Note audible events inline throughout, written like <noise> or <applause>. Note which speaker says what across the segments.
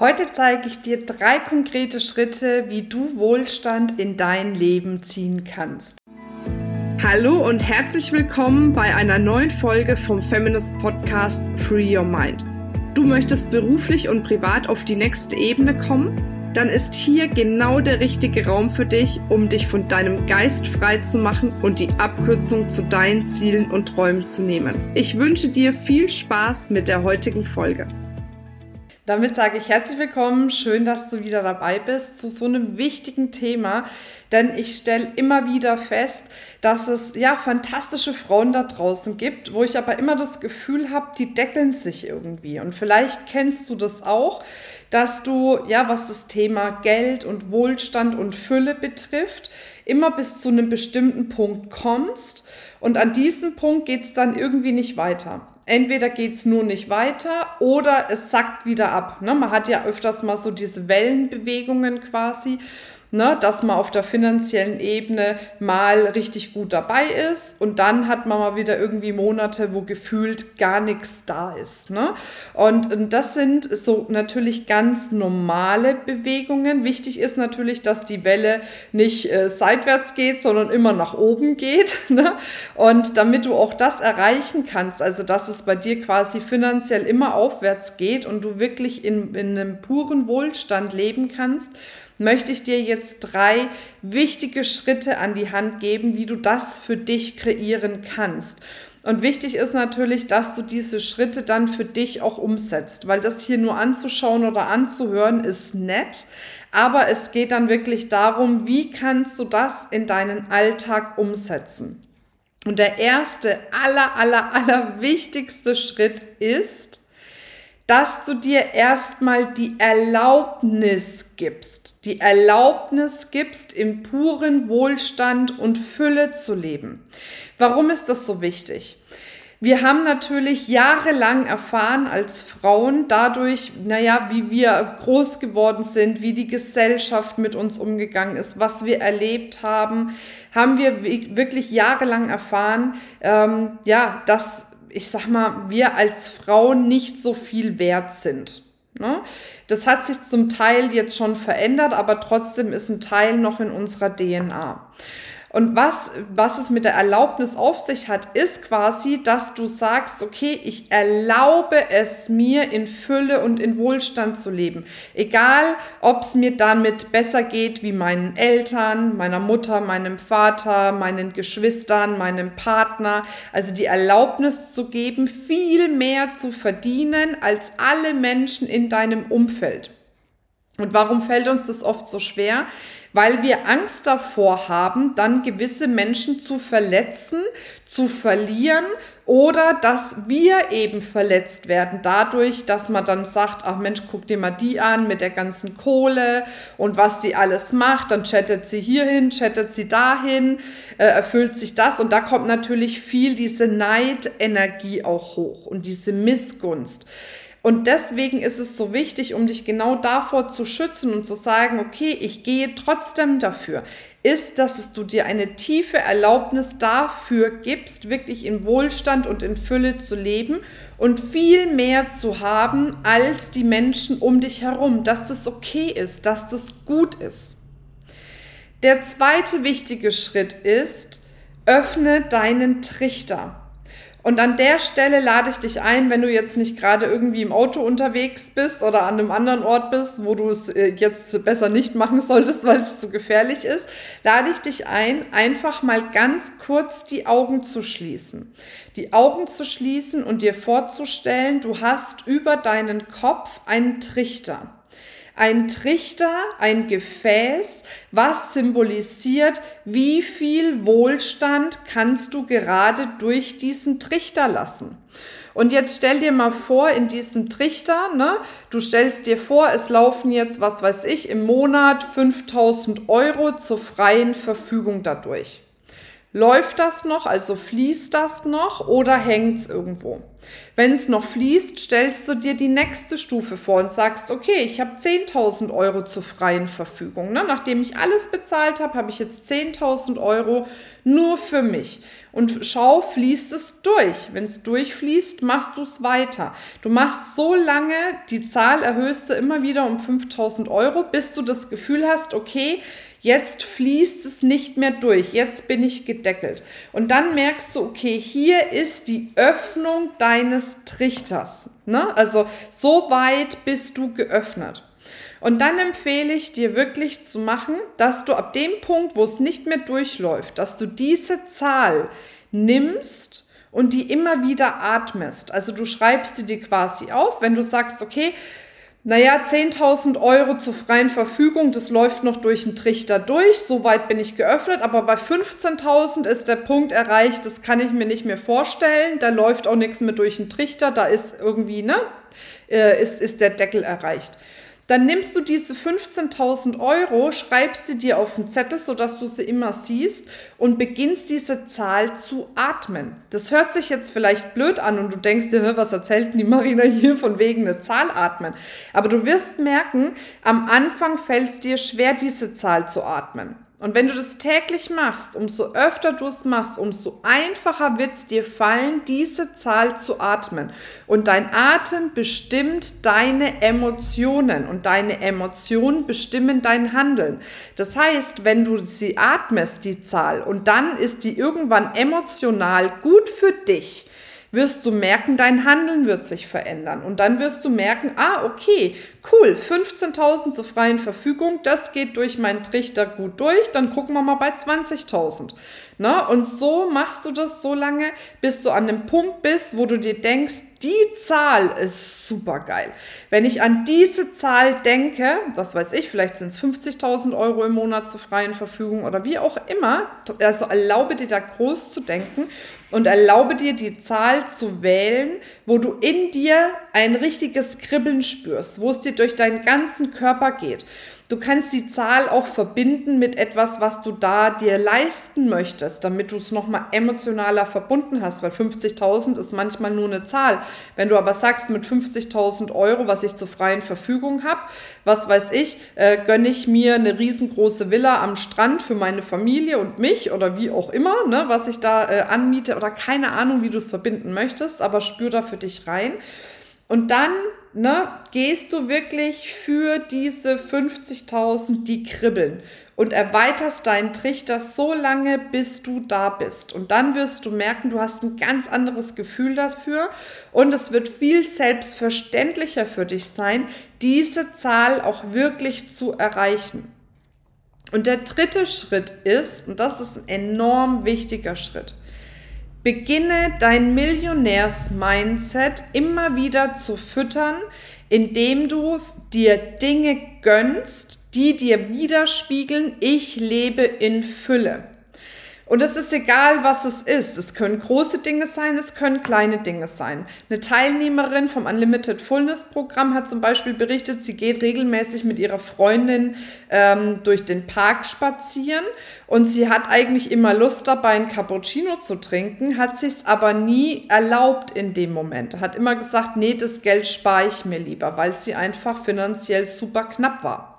Speaker 1: Heute zeige ich dir drei konkrete Schritte, wie du Wohlstand in dein Leben ziehen kannst. Hallo und herzlich willkommen bei einer neuen Folge vom Feminist Podcast Free Your Mind. Du möchtest beruflich und privat auf die nächste Ebene kommen? Dann ist hier genau der richtige Raum für dich, um dich von deinem Geist frei zu machen und die Abkürzung zu deinen Zielen und Träumen zu nehmen. Ich wünsche dir viel Spaß mit der heutigen Folge. Damit sage ich herzlich willkommen, schön, dass du wieder dabei bist zu so einem wichtigen Thema, denn ich stelle immer wieder fest, dass es ja fantastische Frauen da draußen gibt, wo ich aber immer das Gefühl habe, die deckeln sich irgendwie. Und vielleicht kennst du das auch, dass du ja, was das Thema Geld und Wohlstand und Fülle betrifft, immer bis zu einem bestimmten Punkt kommst. Und an diesem Punkt geht es dann irgendwie nicht weiter entweder geht's nur nicht weiter oder es sackt wieder ab. Ne? Man hat ja öfters mal so diese Wellenbewegungen quasi ne, dass man auf der finanziellen Ebene mal richtig gut dabei ist und dann hat man mal wieder irgendwie Monate, wo gefühlt gar nichts da ist. Ne? Und, und das sind so natürlich ganz normale Bewegungen. Wichtig ist natürlich, dass die Welle nicht äh, seitwärts geht, sondern immer nach oben geht. <laughs> Ne? Und damit du auch das erreichen kannst, also dass es bei dir quasi finanziell immer aufwärts geht und du wirklich in, in einem puren Wohlstand leben kannst, möchte ich dir jetzt drei wichtige Schritte an die Hand geben, wie du das für dich kreieren kannst. Und wichtig ist natürlich, dass du diese Schritte dann für dich auch umsetzt, weil das hier nur anzuschauen oder anzuhören ist nett, aber es geht dann wirklich darum, wie kannst du das in deinen Alltag umsetzen. Und der erste, aller, aller, aller wichtigste Schritt ist, dass du dir erstmal die Erlaubnis gibst, die Erlaubnis gibst, im puren Wohlstand und Fülle zu leben. Warum ist das so wichtig? Wir haben natürlich jahrelang erfahren als Frauen dadurch, naja, wie wir groß geworden sind, wie die Gesellschaft mit uns umgegangen ist, was wir erlebt haben, haben wir wirklich jahrelang erfahren, ähm, ja, dass ich sag mal, wir als Frauen nicht so viel wert sind. Ne? Das hat sich zum Teil jetzt schon verändert, aber trotzdem ist ein Teil noch in unserer DNA. Und was, was es mit der Erlaubnis auf sich hat, ist quasi, dass du sagst, okay, ich erlaube es mir in Fülle und in Wohlstand zu leben. Egal, ob es mir damit besser geht wie meinen Eltern, meiner Mutter, meinem Vater, meinen Geschwistern, meinem Partner. Also die Erlaubnis zu geben, viel mehr zu verdienen als alle Menschen in deinem Umfeld. Und warum fällt uns das oft so schwer? Weil wir Angst davor haben, dann gewisse Menschen zu verletzen, zu verlieren oder dass wir eben verletzt werden dadurch, dass man dann sagt, ach Mensch, guck dir mal die an mit der ganzen Kohle und was sie alles macht, dann chattet sie hierhin, chattet sie dahin, äh, erfüllt sich das und da kommt natürlich viel diese Neidenergie auch hoch und diese Missgunst. Und deswegen ist es so wichtig, um dich genau davor zu schützen und zu sagen, okay, ich gehe trotzdem dafür, ist, dass du dir eine tiefe Erlaubnis dafür gibst, wirklich in Wohlstand und in Fülle zu leben und viel mehr zu haben als die Menschen um dich herum, dass das okay ist, dass das gut ist. Der zweite wichtige Schritt ist, öffne deinen Trichter. Und an der Stelle lade ich dich ein, wenn du jetzt nicht gerade irgendwie im Auto unterwegs bist oder an einem anderen Ort bist, wo du es äh, jetzt besser nicht machen <laughs> solltest, weil es zu gefährlich ist, lade ich dich ein, einfach mal ganz kurz die Augen zu schließen. Die Augen zu schließen und dir vorzustellen, du hast über deinen Kopf einen Trichter. Ein Trichter, ein Gefäß, was symbolisiert, wie viel Wohlstand kannst du gerade durch diesen Trichter lassen. Und jetzt stell dir mal vor, in diesem Trichter, ne, du stellst dir vor, es laufen jetzt, was weiß ich, im Monat 5000 Euro zur freien Verfügung dadurch. Läuft das noch, also fließt das noch oder hängt es irgendwo? Wenn es noch fließt, stellst du dir die nächste Stufe vor und sagst, okay, ich habe 10.000 Euro zur freien Verfügung. Ne? Nachdem ich alles bezahlt habe, habe ich jetzt 10.000 Euro nur für mich. Und schau, fließt es durch. Wenn es durchfließt, machst du es weiter. Du machst so lange, die Zahl erhöhst du immer wieder um 5.000 Euro, bis du das Gefühl hast, okay, Jetzt fließt es nicht mehr durch. Jetzt bin ich gedeckelt. Und dann merkst du, okay, hier ist die Öffnung deines Trichters. Ne? Also so weit bist du geöffnet. Und dann empfehle ich dir wirklich zu machen, dass du ab dem Punkt, wo es nicht mehr durchläuft, dass du diese Zahl nimmst und die immer wieder atmest. Also du schreibst sie dir quasi auf, wenn du sagst, okay, naja, 10.000 Euro zur freien Verfügung, das läuft noch durch den Trichter durch. Soweit bin ich geöffnet. Aber bei 15.000 ist der Punkt erreicht, das kann ich mir nicht mehr vorstellen. Da läuft auch nichts mehr durch den Trichter. Da ist irgendwie, ne, äh, ist, ist der Deckel erreicht. Dann nimmst du diese 15.000 Euro, schreibst sie dir auf den Zettel, sodass du sie immer siehst und beginnst diese Zahl zu atmen. Das hört sich jetzt vielleicht blöd an und du denkst dir, was erzählt denn die Marina hier von wegen eine Zahl atmen? Aber du wirst merken, am Anfang fällt es dir schwer, diese Zahl zu atmen. Und wenn du das täglich machst, umso öfter du es machst, umso einfacher wird es dir fallen, diese Zahl zu atmen. Und dein Atem bestimmt deine Emotionen und deine Emotionen bestimmen dein Handeln. Das heißt, wenn du sie atmest, die Zahl, und dann ist die irgendwann emotional gut für dich, wirst du merken, dein Handeln wird sich verändern. Und dann wirst du merken, ah, okay, cool, 15.000 zur freien Verfügung, das geht durch meinen Trichter gut durch, dann gucken wir mal bei 20.000. Ne? Und so machst du das so lange, bis du an dem Punkt bist, wo du dir denkst, die Zahl ist super geil. Wenn ich an diese Zahl denke, was weiß ich, vielleicht sind es 50.000 Euro im Monat zur freien Verfügung oder wie auch immer, also erlaube dir da groß zu denken und erlaube dir die Zahl zu wählen, wo du in dir ein richtiges Kribbeln spürst, wo es dir durch deinen ganzen Körper geht. Du kannst die Zahl auch verbinden mit etwas, was du da dir leisten möchtest, damit du es nochmal emotionaler verbunden hast, weil 50.000 ist manchmal nur eine Zahl. Wenn du aber sagst, mit 50.000 Euro, was ich zur freien Verfügung habe, was weiß ich, äh, gönne ich mir eine riesengroße Villa am Strand für meine Familie und mich oder wie auch immer, ne, was ich da äh, anmiete oder keine Ahnung, wie du es verbinden möchtest, aber spür da für dich rein. Und dann ne, gehst du wirklich für diese 50.000, die kribbeln und erweiterst deinen Trichter so lange, bis du da bist. Und dann wirst du merken, du hast ein ganz anderes Gefühl dafür und es wird viel selbstverständlicher für dich sein, diese Zahl auch wirklich zu erreichen. Und der dritte Schritt ist, und das ist ein enorm wichtiger Schritt, Beginne dein Millionärs-Mindset immer wieder zu füttern, indem du dir Dinge gönnst, die dir widerspiegeln, ich lebe in Fülle. Und es ist egal, was es ist. Es können große Dinge sein, es können kleine Dinge sein. Eine Teilnehmerin vom Unlimited Fullness Programm hat zum Beispiel berichtet, sie geht regelmäßig mit ihrer Freundin ähm, durch den Park spazieren und sie hat eigentlich immer Lust dabei, ein Cappuccino zu trinken, hat sich aber nie erlaubt in dem Moment. Hat immer gesagt, nee, das Geld spare ich mir lieber, weil sie einfach finanziell super knapp war.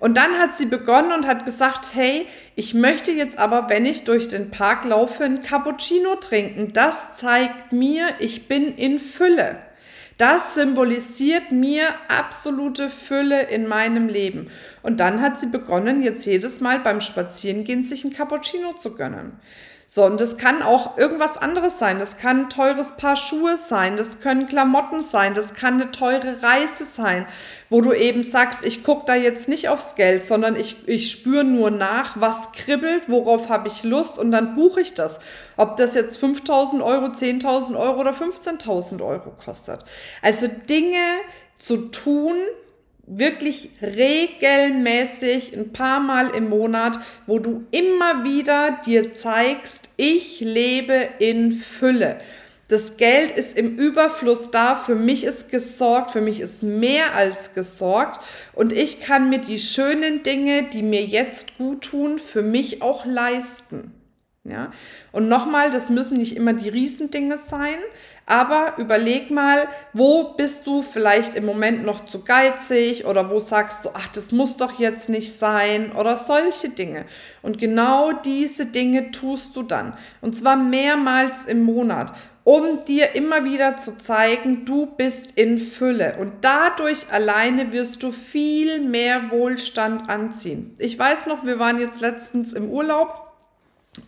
Speaker 1: Und dann hat sie begonnen und hat gesagt, hey, ich möchte jetzt aber, wenn ich durch den Park laufe, ein Cappuccino trinken. Das zeigt mir, ich bin in Fülle. Das symbolisiert mir absolute Fülle in meinem Leben. Und dann hat sie begonnen, jetzt jedes Mal beim Spazierengehen sich ein Cappuccino zu gönnen. So, und das kann auch irgendwas anderes sein. Das kann ein teures Paar Schuhe sein, das können Klamotten sein, das kann eine teure Reise sein, wo du eben sagst, ich gucke da jetzt nicht aufs Geld, sondern ich, ich spüre nur nach, was kribbelt, worauf habe ich Lust und dann buche ich das. Ob das jetzt 5.000 Euro, 10.000 Euro oder 15.000 Euro kostet. Also Dinge zu tun, wirklich regelmäßig ein paar Mal im Monat, wo du immer wieder dir zeigst, ich lebe in Fülle. Das Geld ist im Überfluss da, für mich ist gesorgt, für mich ist mehr als gesorgt und ich kann mir die schönen Dinge, die mir jetzt gut tun, für mich auch leisten. Ja? Und nochmal, das müssen nicht immer die Riesendinge sein, Aber überleg mal, wo bist du vielleicht im Moment noch zu geizig oder wo sagst du, ach, das muss doch jetzt nicht sein oder solche Dinge. Und genau diese Dinge tust du dann. Und zwar mehrmals im Monat um dir immer wieder zu zeigen, du bist in Fülle. Und dadurch alleine wirst du viel mehr Wohlstand anziehen. Ich weiß noch, wir waren jetzt letztens im Urlaub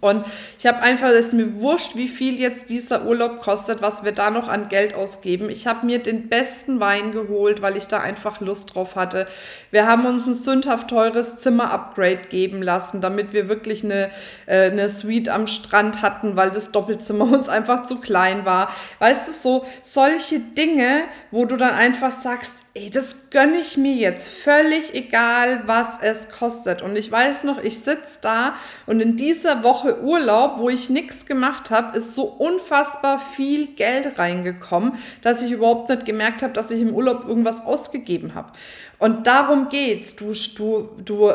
Speaker 1: und ich habe einfach, es ist mir wurscht, wie viel jetzt dieser Urlaub kostet, was wir da noch an Geld ausgeben. Ich habe mir den besten Wein geholt, weil ich da einfach Lust drauf hatte. Wir haben uns ein sündhaft teures Zimmer-Upgrade geben lassen, damit wir wirklich eine, äh, eine Suite am Strand hatten, weil das Doppelzimmer <laughs> uns einfach zu klein war. Weißt du, so solche Dinge, wo du dann einfach sagst, ey, das gönne ich mir jetzt, völlig egal, was es kostet. Und ich weiß noch, ich sitze da und in dieser Woche Urlaub, wo ich nichts gemacht habe, ist so unfassbar viel Geld reingekommen, dass ich überhaupt nicht gemerkt habe, dass ich im Urlaub irgendwas ausgegeben habe. Und darum geht's. Du, du, du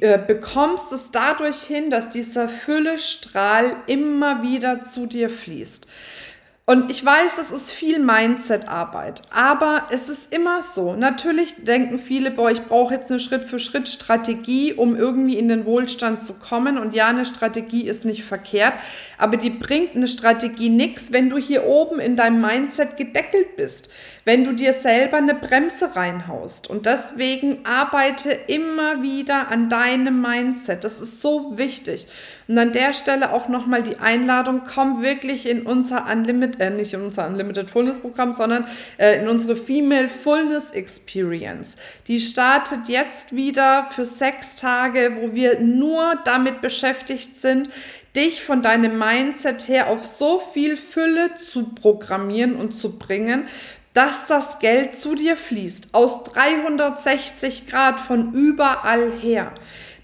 Speaker 1: äh, bekommst es dadurch hin, dass dieser Füllestrahl immer wieder zu dir fließt. Und ich weiß, es ist viel Mindset-Arbeit, aber es ist immer so. Natürlich denken viele, boah, ich brauche jetzt eine Schritt-für-Schritt-Strategie, um irgendwie in den Wohlstand zu kommen. Und ja, eine Strategie ist nicht verkehrt, aber die bringt eine Strategie nichts, wenn du hier oben in deinem Mindset gedeckelt bist wenn du dir selber eine Bremse reinhaust. Und deswegen arbeite immer wieder an deinem Mindset. Das ist so wichtig. Und an der Stelle auch nochmal die Einladung, komm wirklich in unser Unlimited, äh, nicht in unser Unlimited Fullness Programm, sondern äh, in unsere Female Fullness Experience. Die startet jetzt wieder für sechs Tage, wo wir nur damit beschäftigt sind, dich von deinem Mindset her auf so viel Fülle zu programmieren und zu bringen, dass das Geld zu dir fließt, aus 360 Grad von überall her.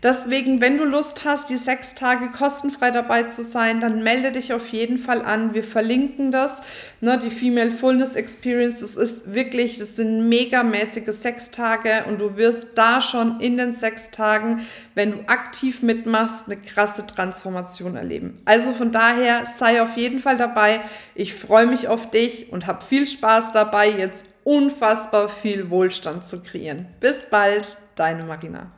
Speaker 1: Deswegen, wenn du Lust hast, die sechs Tage kostenfrei dabei zu sein, dann melde dich auf jeden Fall an. Wir verlinken das. Ne, die Female Fullness Experience, das ist wirklich, das sind megamäßige sechs Tage und du wirst da schon in den sechs Tagen, wenn du aktiv mitmachst, eine krasse Transformation erleben. Also von daher sei auf jeden Fall dabei. Ich freue mich auf dich und habe viel Spaß dabei, jetzt unfassbar viel Wohlstand zu kreieren. Bis bald, deine Marina.